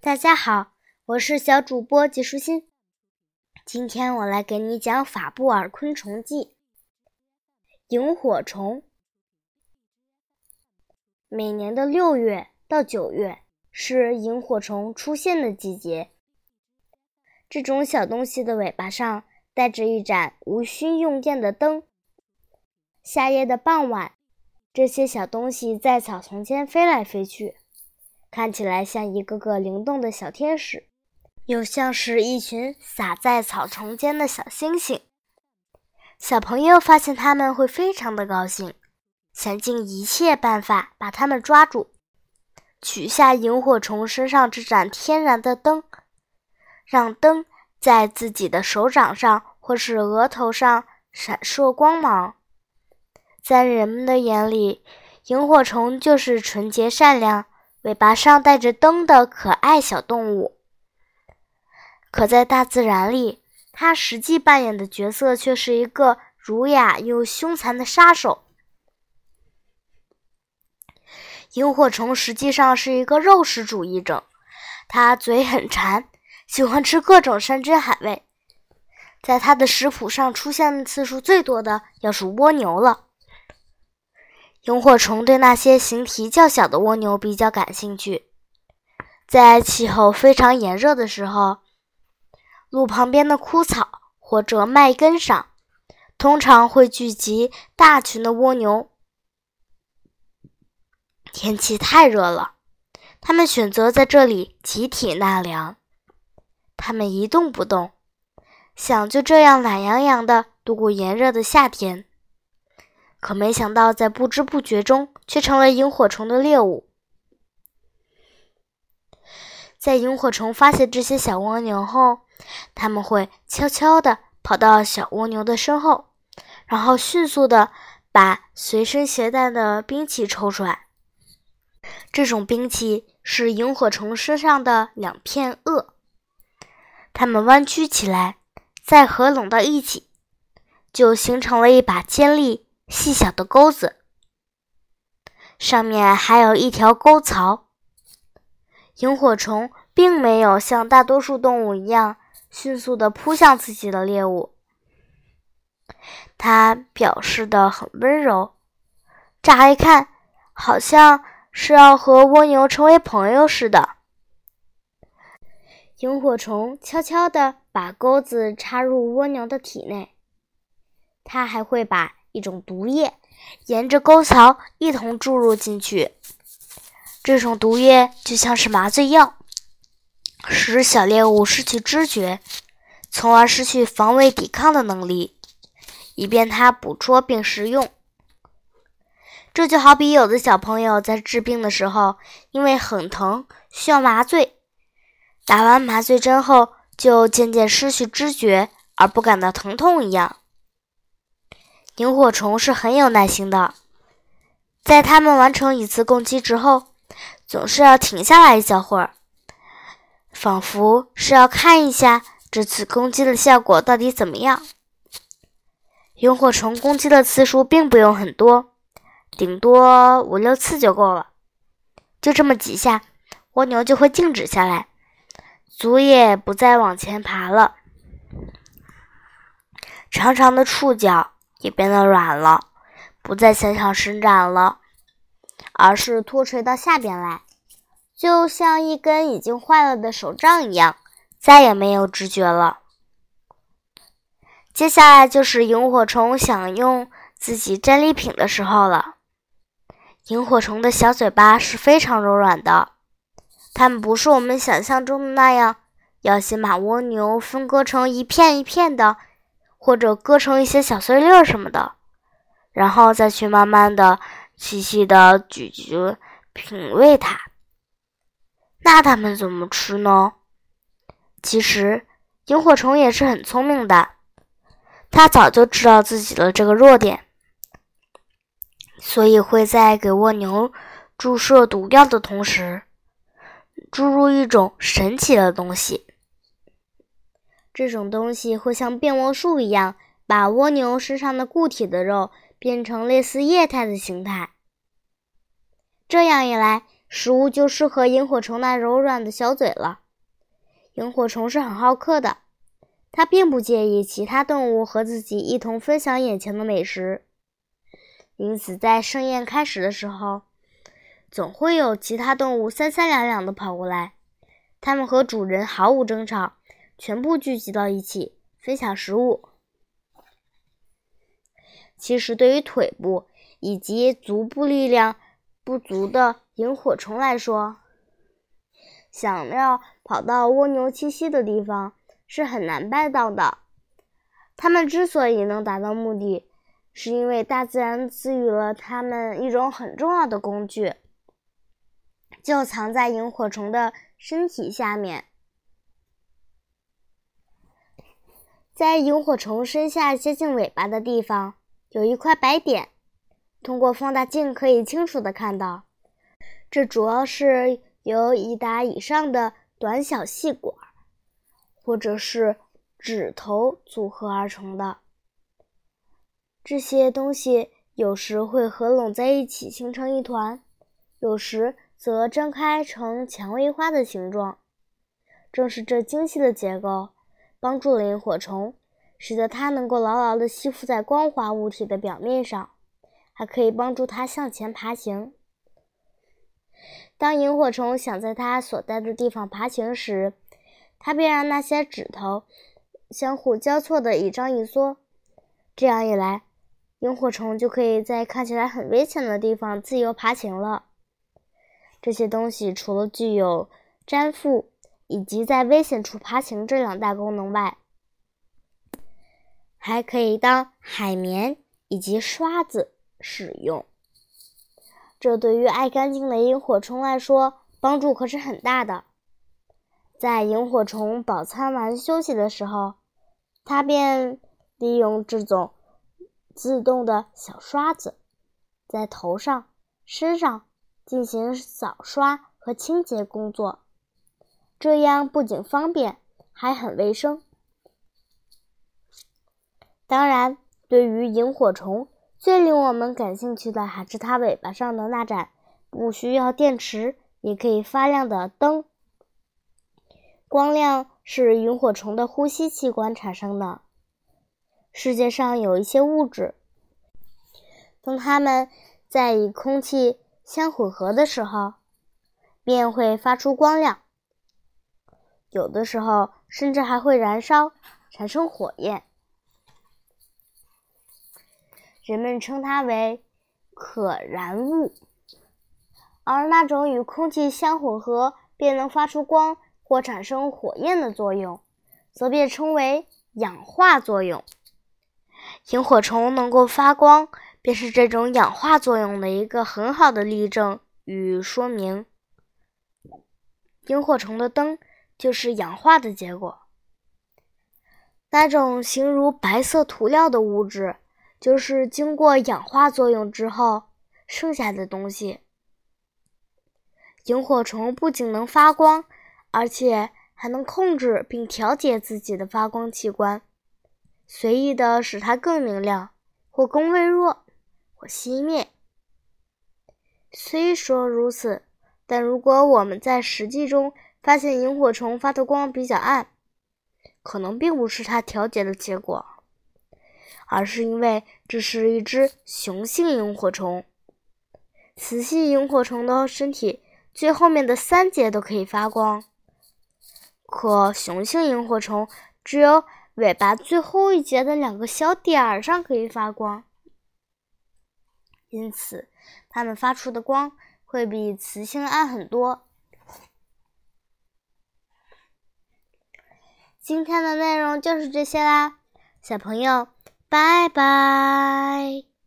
大家好，我是小主播吉舒心。今天我来给你讲《法布尔昆虫记》。萤火虫，每年的六月到九月是萤火虫出现的季节。这种小东西的尾巴上带着一盏无需用电的灯。夏夜的傍晚，这些小东西在草丛间飞来飞去，看起来像一个个灵动的小天使，又像是一群洒在草丛间的小星星。小朋友发现它们会非常的高兴，想尽一切办法把它们抓住，取下萤火虫身上这盏天然的灯，让灯在自己的手掌上或是额头上闪烁光芒。在人们的眼里，萤火虫就是纯洁善良、尾巴上带着灯的可爱小动物。可在大自然里，它实际扮演的角色却是一个儒雅又凶残的杀手。萤火虫实际上是一个肉食主义者，它嘴很馋，喜欢吃各种山珍海味。在它的食谱上出现的次数最多的要数蜗牛了。萤火虫对那些形体较小的蜗牛比较感兴趣。在气候非常炎热的时候，路旁边的枯草或者麦根上，通常会聚集大群的蜗牛。天气太热了，它们选择在这里集体纳凉。它们一动不动，想就这样懒洋洋地度过炎热的夏天。可没想到，在不知不觉中，却成了萤火虫的猎物。在萤火虫发现这些小蜗牛后，他们会悄悄地跑到小蜗牛的身后，然后迅速地把随身携带的兵器抽出来。这种兵器是萤火虫身上的两片颚，它们弯曲起来，再合拢到一起，就形成了一把尖利。细小的钩子，上面还有一条钩槽。萤火虫并没有像大多数动物一样迅速地扑向自己的猎物，它表示的很温柔，乍一看好像是要和蜗牛成为朋友似的。萤火虫悄悄地把钩子插入蜗牛的体内，它还会把。一种毒液沿着沟槽一同注入进去，这种毒液就像是麻醉药，使小猎物失去知觉，从而失去防卫抵抗的能力，以便它捕捉并食用。这就好比有的小朋友在治病的时候，因为很疼需要麻醉，打完麻醉针后就渐渐失去知觉而不感到疼痛一样。萤火虫是很有耐心的，在它们完成一次攻击之后，总是要停下来一小会儿，仿佛是要看一下这次攻击的效果到底怎么样。萤火虫攻击的次数并不用很多，顶多五六次就够了。就这么几下，蜗牛就会静止下来，足也不再往前爬了，长长的触角。也变得软了，不再向上伸展了，而是拖垂到下边来，就像一根已经坏了的手杖一样，再也没有知觉了。接下来就是萤火虫享用自己战利品的时候了。萤火虫的小嘴巴是非常柔软的，它们不是我们想象中的那样，要先把蜗牛分割成一片一片的。或者割成一些小碎粒儿什么的，然后再去慢慢的、细细的咀嚼、品味它。那它们怎么吃呢？其实，萤火虫也是很聪明的，它早就知道自己的这个弱点，所以会在给蜗牛注射毒药的同时，注入一种神奇的东西。这种东西会像变魔术一样，把蜗牛身上的固体的肉变成类似液态的形态。这样一来，食物就适合萤火虫那柔软的小嘴了。萤火虫是很好客的，它并不介意其他动物和自己一同分享眼前的美食，因此在盛宴开始的时候，总会有其他动物三三两两的跑过来，它们和主人毫无争吵，全部聚集到一起分享食物。其实，对于腿部以及足部力量不足的，萤火虫来说，想要跑到蜗牛栖息的地方是很难办到的。它们之所以能达到目的，是因为大自然赐予了它们一种很重要的工具，就藏在萤火虫的身体下面。在萤火虫身下接近尾巴的地方，有一块白点，通过放大镜可以清楚的看到。这主要是由一打以上的短小细管，或者是指头组合而成的。这些东西有时会合拢在一起形成一团，有时则张开成蔷薇花的形状。正是这精细的结构，帮助了萤火虫，使得它能够牢牢地吸附在光滑物体的表面上，还可以帮助它向前爬行。当萤火虫想在它所在的地方爬行时，它便让那些指头相互交错的一张一缩。这样一来，萤火虫就可以在看起来很危险的地方自由爬行了。这些东西除了具有粘附以及在危险处爬行这两大功能外，还可以当海绵以及刷子使用。这对于爱干净的萤火虫来说，帮助可是很大的。在萤火虫饱餐完休息的时候，它便利用这种自动的小刷子，在头上、身上进行扫刷和清洁工作。这样不仅方便，还很卫生。当然，对于萤火虫，最令我们感兴趣的还是它尾巴上的那盏不需要电池也可以发亮的灯。光亮是萤火虫的呼吸器官产生的。世界上有一些物质，当它们在与空气相混合的时候，便会发出光亮，有的时候甚至还会燃烧，产生火焰。人们称它为可燃物，而那种与空气相混合便能发出光或产生火焰的作用，则被称为氧化作用。萤火虫能够发光，便是这种氧化作用的一个很好的例证与说明。萤火虫的灯就是氧化的结果。那种形如白色涂料的物质。就是经过氧化作用之后剩下的东西。萤火虫不仅能发光，而且还能控制并调节自己的发光器官，随意的使它更明亮，或更微弱，或熄灭。虽说如此，但如果我们在实际中发现萤火虫发的光比较暗，可能并不是它调节的结果。而是因为这是一只雄性萤火虫。雌性萤火虫的身体最后面的三节都可以发光，可雄性萤火虫只有尾巴最后一节的两个小点儿上可以发光，因此它们发出的光会比雌性暗很多。今天的内容就是这些啦，小朋友。拜拜。